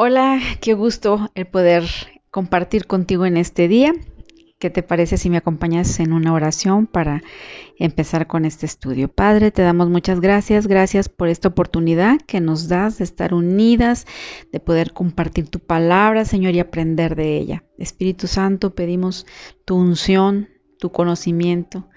Hola, qué gusto el poder compartir contigo en este día. ¿Qué te parece si me acompañas en una oración para empezar con este estudio? Padre, te damos muchas gracias, gracias por esta oportunidad que nos das de estar unidas, de poder compartir tu palabra, Señor, y aprender de ella. Espíritu Santo, pedimos tu unción, tu conocimiento,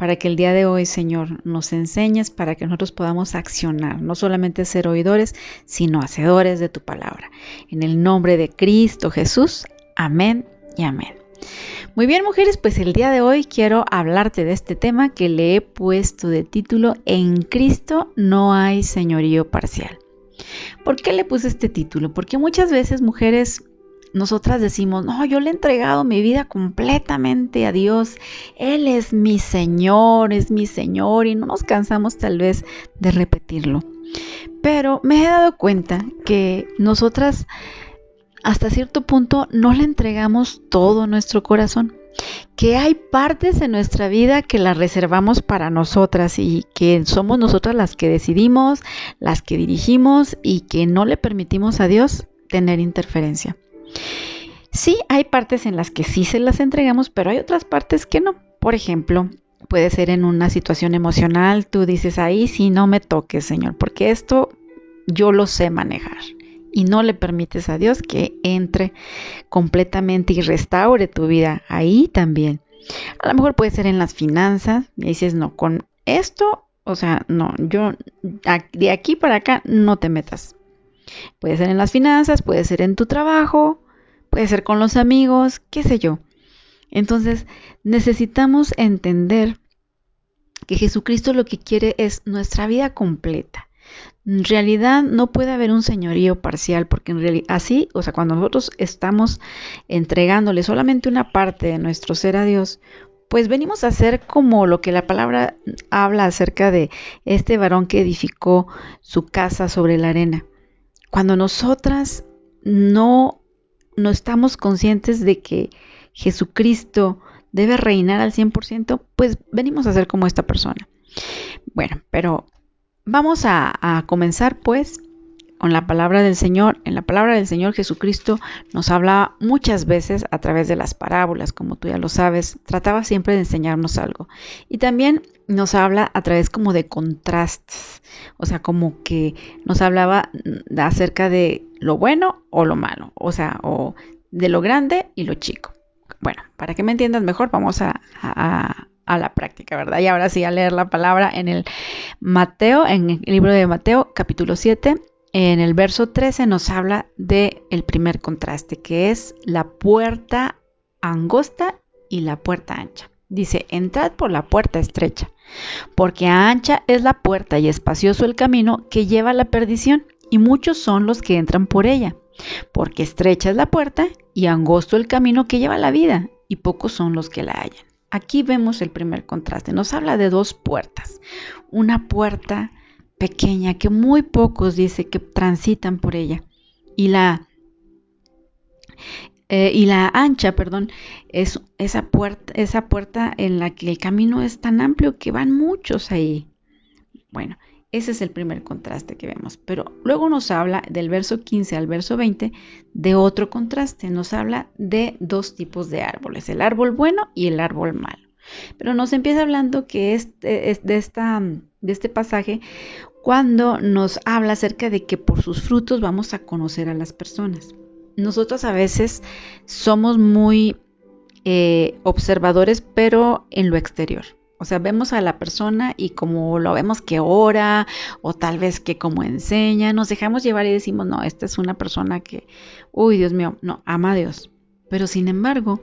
para que el día de hoy, Señor, nos enseñes para que nosotros podamos accionar, no solamente ser oidores, sino hacedores de tu palabra. En el nombre de Cristo Jesús, amén y amén. Muy bien, mujeres, pues el día de hoy quiero hablarte de este tema que le he puesto de título En Cristo no hay señorío parcial. ¿Por qué le puse este título? Porque muchas veces, mujeres, nosotras decimos, no, yo le he entregado mi vida completamente a Dios, Él es mi Señor, es mi Señor, y no nos cansamos tal vez de repetirlo. Pero me he dado cuenta que nosotras hasta cierto punto no le entregamos todo nuestro corazón, que hay partes en nuestra vida que las reservamos para nosotras y que somos nosotras las que decidimos, las que dirigimos y que no le permitimos a Dios tener interferencia. Sí, hay partes en las que sí se las entregamos, pero hay otras partes que no. Por ejemplo, puede ser en una situación emocional, tú dices, ahí sí no me toques, Señor, porque esto yo lo sé manejar. Y no le permites a Dios que entre completamente y restaure tu vida ahí también. A lo mejor puede ser en las finanzas, y dices, no, con esto, o sea, no, yo de aquí para acá no te metas. Puede ser en las finanzas, puede ser en tu trabajo, puede ser con los amigos, qué sé yo. Entonces, necesitamos entender que Jesucristo lo que quiere es nuestra vida completa. En realidad no puede haber un señorío parcial, porque en realidad así, o sea, cuando nosotros estamos entregándole solamente una parte de nuestro ser a Dios, pues venimos a ser como lo que la palabra habla acerca de este varón que edificó su casa sobre la arena. Cuando nosotras no, no estamos conscientes de que Jesucristo debe reinar al 100%, pues venimos a ser como esta persona. Bueno, pero vamos a, a comenzar pues con la palabra del Señor. En la palabra del Señor Jesucristo nos habla muchas veces a través de las parábolas, como tú ya lo sabes, trataba siempre de enseñarnos algo. Y también nos habla a través como de contrastes, o sea, como que nos hablaba acerca de lo bueno o lo malo, o sea, o de lo grande y lo chico. Bueno, para que me entiendas mejor, vamos a, a, a la práctica, ¿verdad? Y ahora sí a leer la palabra en el Mateo, en el libro de Mateo, capítulo 7, en el verso 13 nos habla de el primer contraste, que es la puerta angosta y la puerta ancha. Dice, entrad por la puerta estrecha, porque ancha es la puerta y espacioso el camino que lleva a la perdición, y muchos son los que entran por ella, porque estrecha es la puerta y angosto el camino que lleva a la vida, y pocos son los que la hallan. Aquí vemos el primer contraste. Nos habla de dos puertas. Una puerta pequeña que muy pocos dice que transitan por ella. Y la, eh, y la ancha, perdón, es esa puerta, esa puerta en la que el camino es tan amplio que van muchos ahí. Bueno, ese es el primer contraste que vemos. Pero luego nos habla del verso 15 al verso 20 de otro contraste. Nos habla de dos tipos de árboles, el árbol bueno y el árbol malo. Pero nos empieza hablando que este, de, esta, de este pasaje cuando nos habla acerca de que por sus frutos vamos a conocer a las personas. Nosotros a veces somos muy eh, observadores, pero en lo exterior. O sea, vemos a la persona y como lo vemos que ora o tal vez que como enseña, nos dejamos llevar y decimos, no, esta es una persona que, uy, Dios mío, no, ama a Dios. Pero sin embargo,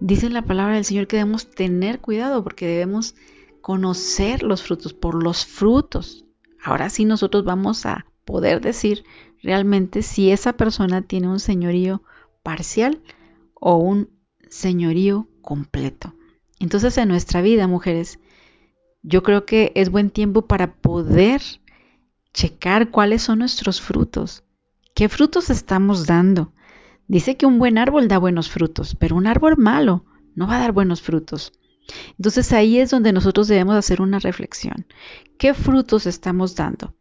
dice la palabra del Señor que debemos tener cuidado porque debemos conocer los frutos por los frutos. Ahora sí nosotros vamos a poder decir realmente si esa persona tiene un señorío parcial o un señorío completo. Entonces en nuestra vida, mujeres, yo creo que es buen tiempo para poder checar cuáles son nuestros frutos. ¿Qué frutos estamos dando? Dice que un buen árbol da buenos frutos, pero un árbol malo no va a dar buenos frutos. Entonces ahí es donde nosotros debemos hacer una reflexión. ¿Qué frutos estamos dando?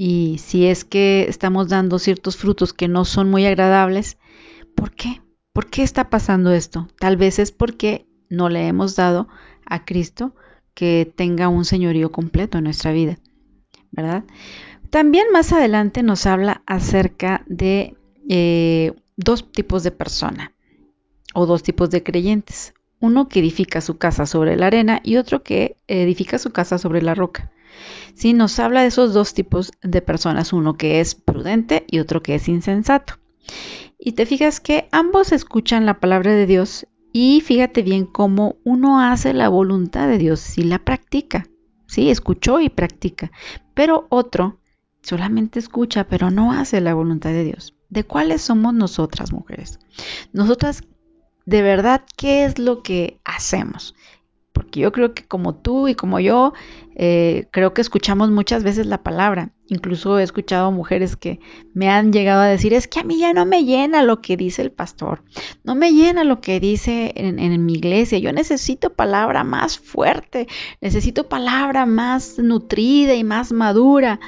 y si es que estamos dando ciertos frutos que no son muy agradables, ¿por qué? ¿Por qué está pasando esto? Tal vez es porque no le hemos dado a Cristo que tenga un señorío completo en nuestra vida, ¿verdad? También más adelante nos habla acerca de eh, dos tipos de persona o dos tipos de creyentes. Uno que edifica su casa sobre la arena y otro que edifica su casa sobre la roca. Sí, nos habla de esos dos tipos de personas, uno que es prudente y otro que es insensato. Y te fijas que ambos escuchan la palabra de Dios y fíjate bien cómo uno hace la voluntad de Dios y la practica. Sí, escuchó y practica. Pero otro solamente escucha, pero no hace la voluntad de Dios. ¿De cuáles somos nosotras, mujeres? Nosotras, de verdad, ¿qué es lo que hacemos? Porque yo creo que como tú y como yo, eh, creo que escuchamos muchas veces la palabra. Incluso he escuchado mujeres que me han llegado a decir, es que a mí ya no me llena lo que dice el pastor, no me llena lo que dice en, en mi iglesia, yo necesito palabra más fuerte, necesito palabra más nutrida y más madura.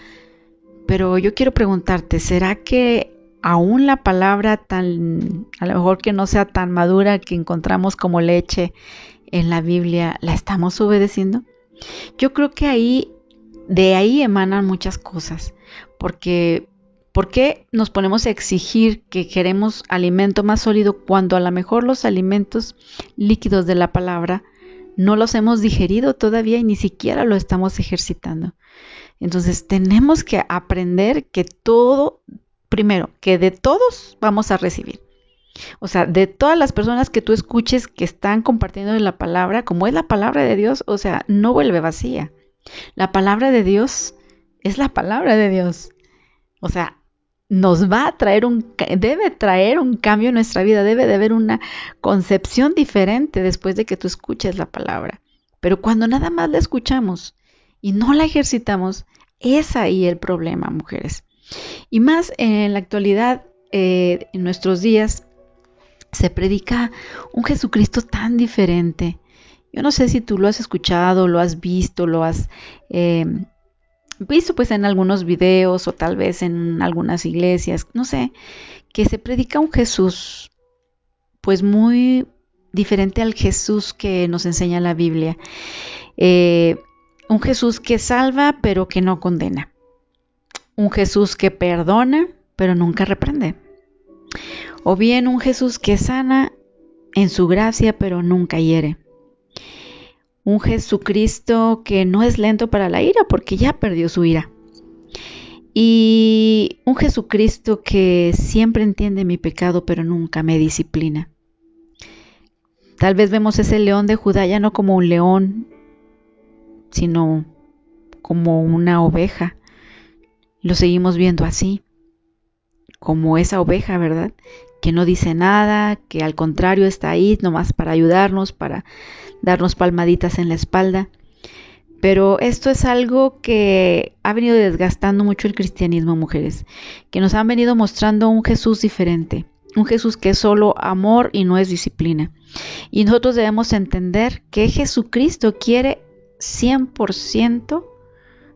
Pero yo quiero preguntarte, ¿será que aún la palabra tan, a lo mejor que no sea tan madura que encontramos como leche en la Biblia, la estamos obedeciendo? Yo creo que ahí, de ahí emanan muchas cosas, porque ¿por qué nos ponemos a exigir que queremos alimento más sólido cuando a lo mejor los alimentos líquidos de la palabra no los hemos digerido todavía y ni siquiera lo estamos ejercitando? Entonces tenemos que aprender que todo, primero, que de todos vamos a recibir. O sea, de todas las personas que tú escuches que están compartiendo la palabra, como es la palabra de Dios, o sea, no vuelve vacía. La palabra de Dios es la palabra de Dios. O sea, nos va a traer un, debe traer un cambio en nuestra vida, debe de haber una concepción diferente después de que tú escuches la palabra. Pero cuando nada más la escuchamos y no la ejercitamos, es ahí el problema, mujeres. Y más en la actualidad, eh, en nuestros días, se predica un Jesucristo tan diferente. Yo no sé si tú lo has escuchado, lo has visto, lo has eh, visto pues en algunos videos o tal vez en algunas iglesias, no sé, que se predica un Jesús pues muy diferente al Jesús que nos enseña la Biblia. Eh, un Jesús que salva pero que no condena. Un Jesús que perdona pero nunca reprende o bien un Jesús que sana en su gracia pero nunca hiere. Un Jesucristo que no es lento para la ira porque ya perdió su ira. Y un Jesucristo que siempre entiende mi pecado pero nunca me disciplina. Tal vez vemos ese león de Judá ya no como un león, sino como una oveja. Lo seguimos viendo así, como esa oveja, ¿verdad? que no dice nada, que al contrario está ahí nomás para ayudarnos, para darnos palmaditas en la espalda. Pero esto es algo que ha venido desgastando mucho el cristianismo, mujeres, que nos han venido mostrando un Jesús diferente, un Jesús que es solo amor y no es disciplina. Y nosotros debemos entender que Jesucristo quiere 100%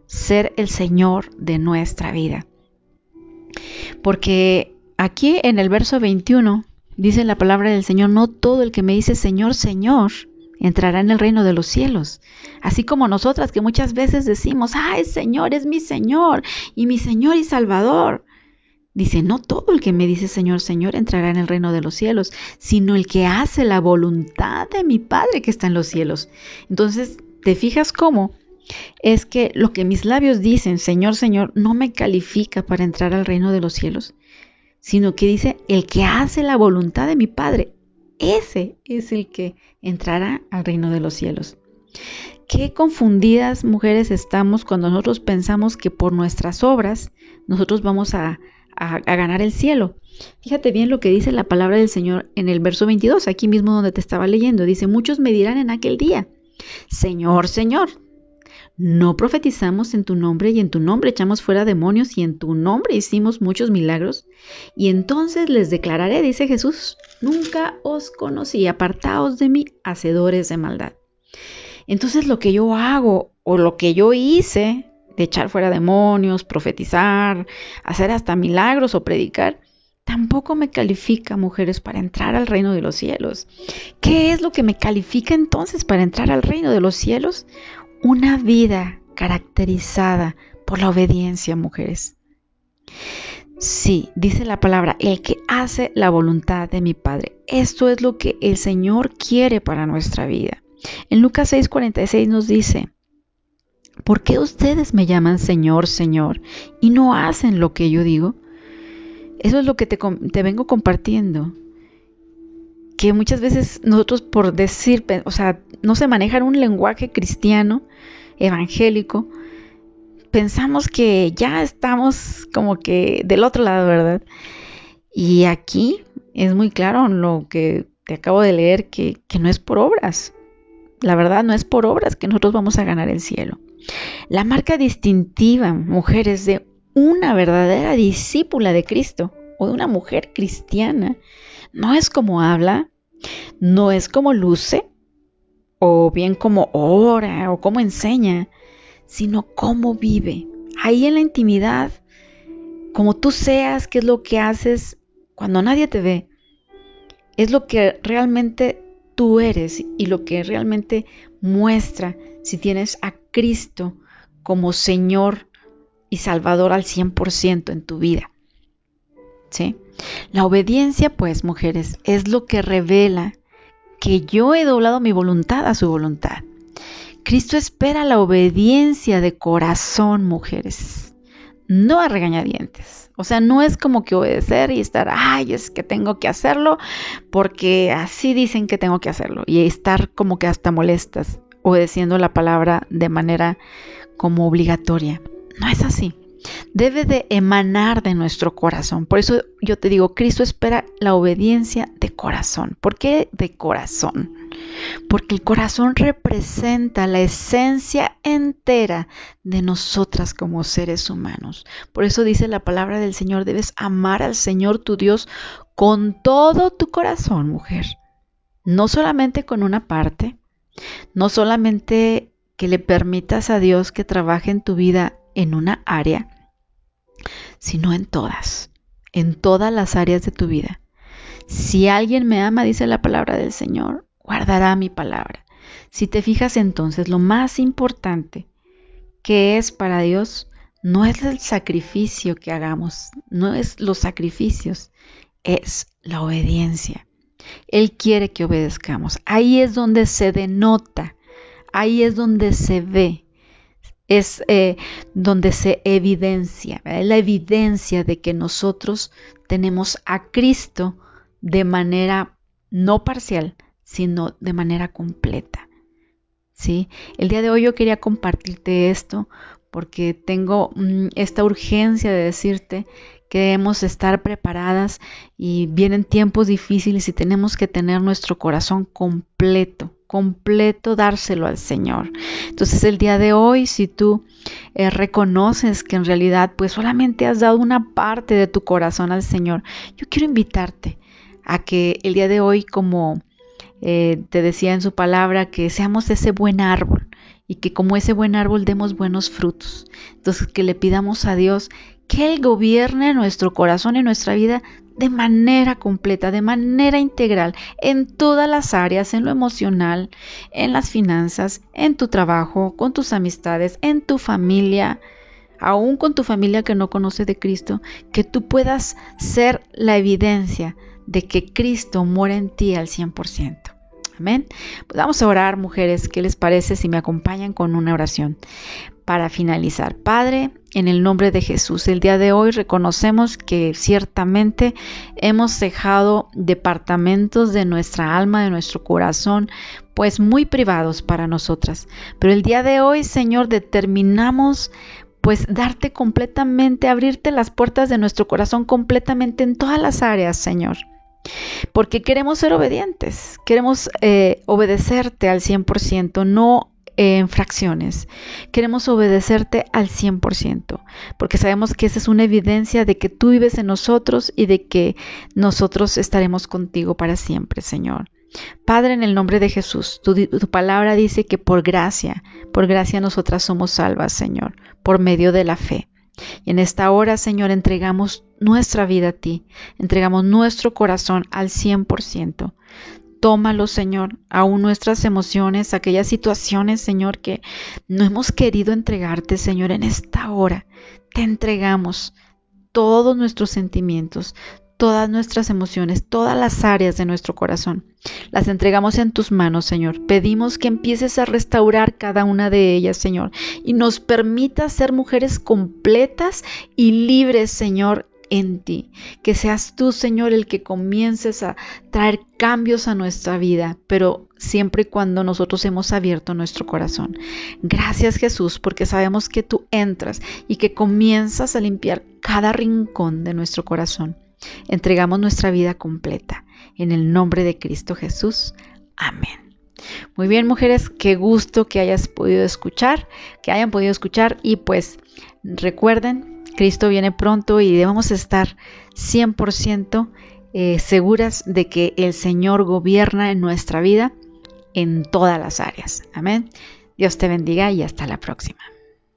ser el Señor de nuestra vida. Porque aquí en el verso 21 dice la palabra del Señor, no todo el que me dice Señor, Señor, entrará en el reino de los cielos. Así como nosotras que muchas veces decimos, ay Señor, es mi Señor y mi Señor y Salvador. Dice, no todo el que me dice Señor, Señor entrará en el reino de los cielos, sino el que hace la voluntad de mi Padre que está en los cielos. Entonces, ¿te fijas cómo? Es que lo que mis labios dicen, Señor, Señor, no me califica para entrar al reino de los cielos, sino que dice, el que hace la voluntad de mi Padre, ese es el que entrará al reino de los cielos. Qué confundidas mujeres estamos cuando nosotros pensamos que por nuestras obras nosotros vamos a, ganar el cielo. Fíjate bien lo que dice la palabra del Señor en el verso 22, aquí mismo donde te estaba leyendo. Dice, muchos me dirán en aquel día, Señor, Señor, ¿No profetizamos en tu nombre y en tu nombre echamos fuera demonios y en tu nombre hicimos muchos milagros? Y entonces les declararé, dice Jesús, nunca os conocí, apartaos de mí, hacedores de maldad. Entonces lo que yo hago o lo que yo hice de echar fuera demonios, profetizar, hacer hasta milagros o predicar, tampoco me califica, mujeres, para entrar al reino de los cielos. ¿Qué es lo que me califica entonces para entrar al reino de los cielos? Una vida caracterizada por la obediencia, mujeres. Sí, dice la palabra, el que hace la voluntad de mi Padre. Esto es lo que el Señor quiere para nuestra vida. En Lucas 6:46 nos dice, ¿por qué ustedes me llaman Señor, Señor y no hacen lo que yo digo? Eso es lo que te, te vengo compartiendo. Que muchas veces nosotros por decir, o sea, no se maneja un lenguaje cristiano, evangélico, pensamos que ya estamos como que del otro lado, ¿verdad? Y aquí es muy claro lo que te acabo de leer, que, que no es por obras. La verdad no es por obras que nosotros vamos a ganar el cielo. La marca distintiva, mujeres, de una verdadera discípula de Cristo o de una mujer cristiana, no es como habla, no es como luce, o bien como ora o como enseña, sino cómo vive. Ahí en la intimidad, como tú seas, qué es lo que haces cuando nadie te ve, es lo que realmente tú eres y lo que realmente muestra si tienes a Cristo como Señor y Salvador al 100% en tu vida. ¿Sí? La obediencia, pues, mujeres, es lo que revela que yo he doblado mi voluntad a su voluntad. Cristo espera la obediencia de corazón, mujeres, no a regañadientes. O sea, no es como que obedecer y estar, ay, es que tengo que hacerlo porque así dicen que tengo que hacerlo. Y estar como que hasta molestas, obedeciendo la palabra de manera como obligatoria. No es así. Debe de emanar de nuestro corazón. Por eso yo te digo, Cristo espera la obediencia de corazón. ¿Por qué de corazón? porque el corazón representa la esencia entera de nosotras como seres humanos. Por eso dice la palabra del Señor, debes amar al Señor tu Dios con todo tu corazón, mujer. No solamente con una parte, no solamente que le permitas a Dios que trabaje en tu vida en una área, sino en todas, en todas las áreas de tu vida. Si alguien me ama, dice la palabra del Señor, guardará mi palabra. Si te fijas entonces, lo más importante que es para Dios no es el sacrificio que hagamos, no es los sacrificios, es la obediencia. Él quiere que obedezcamos. Ahí es donde se denota, ahí es donde se ve, es eh, donde se evidencia, la evidencia de que nosotros tenemos a Cristo de manera no parcial, sino de manera completa. ¿Sí? El día de hoy yo quería compartirte esto porque tengo mm, esta urgencia de decirte que debemos estar preparadas y vienen tiempos difíciles y tenemos que tener nuestro corazón completo, completo, dárselo al Señor. Entonces el día de hoy, si tú eh, reconoces que en realidad pues solamente has dado una parte de tu corazón al Señor, yo quiero invitarte a que el día de hoy como eh, te decía en su palabra que seamos ese buen árbol y que como ese buen árbol demos buenos frutos. Entonces que le pidamos a Dios que Él gobierne nuestro corazón y nuestra vida de manera completa, de manera integral, en todas las áreas, en lo emocional, en las finanzas, en tu trabajo, con tus amistades, en tu familia, aún con tu familia que no conoce de Cristo, que tú puedas ser la evidencia de que Cristo muere en ti al 100%. Amén. Pues vamos a orar, mujeres. ¿Qué les parece si me acompañan con una oración? Para finalizar, Padre, en el nombre de Jesús, el día de hoy reconocemos que ciertamente hemos dejado departamentos de nuestra alma, de nuestro corazón, pues muy privados para nosotras. Pero el día de hoy, Señor, determinamos pues darte completamente, abrirte las puertas de nuestro corazón completamente en todas las áreas, Señor porque queremos ser obedientes, queremos eh, obedecerte al 100%, no en fracciones. Queremos obedecerte al 100%, porque sabemos que esa es una evidencia de que tú vives en nosotros y de que nosotros estaremos contigo para siempre, Señor. Padre, en el nombre de Jesús, tu, tu, palabra dice que por gracia, por gracia nosotras somos salvas, Señor, por medio de la fe. Y en esta hora, Señor, entregamos nuestra vida a ti, entregamos nuestro corazón al 100%. Tómalo, Señor, aún nuestras emociones, aquellas situaciones, Señor, que no hemos querido entregarte, Señor, en esta hora. Te entregamos todos nuestros sentimientos, todas nuestras emociones, todas las áreas de nuestro corazón. Las entregamos en tus manos, Señor. Pedimos que empieces a restaurar cada una de ellas, Señor, y nos permita ser mujeres completas y libres, Señor, en ti. Que seas tú, Señor, el que comiences a traer cambios a nuestra vida, pero siempre y cuando nosotros hemos abierto nuestro corazón. Gracias Jesús, porque sabemos que tú entras y que comienzas a limpiar cada rincón de nuestro corazón. Entregamos nuestra vida completa. En el nombre de Cristo Jesús. Amén. Muy bien, mujeres, qué gusto que hayas podido escuchar, que hayan podido escuchar y pues recuerden, Cristo viene pronto y debemos estar 100% eh, seguras de que el Señor gobierna en nuestra vida en todas las áreas. Amén. Dios te bendiga y hasta la próxima.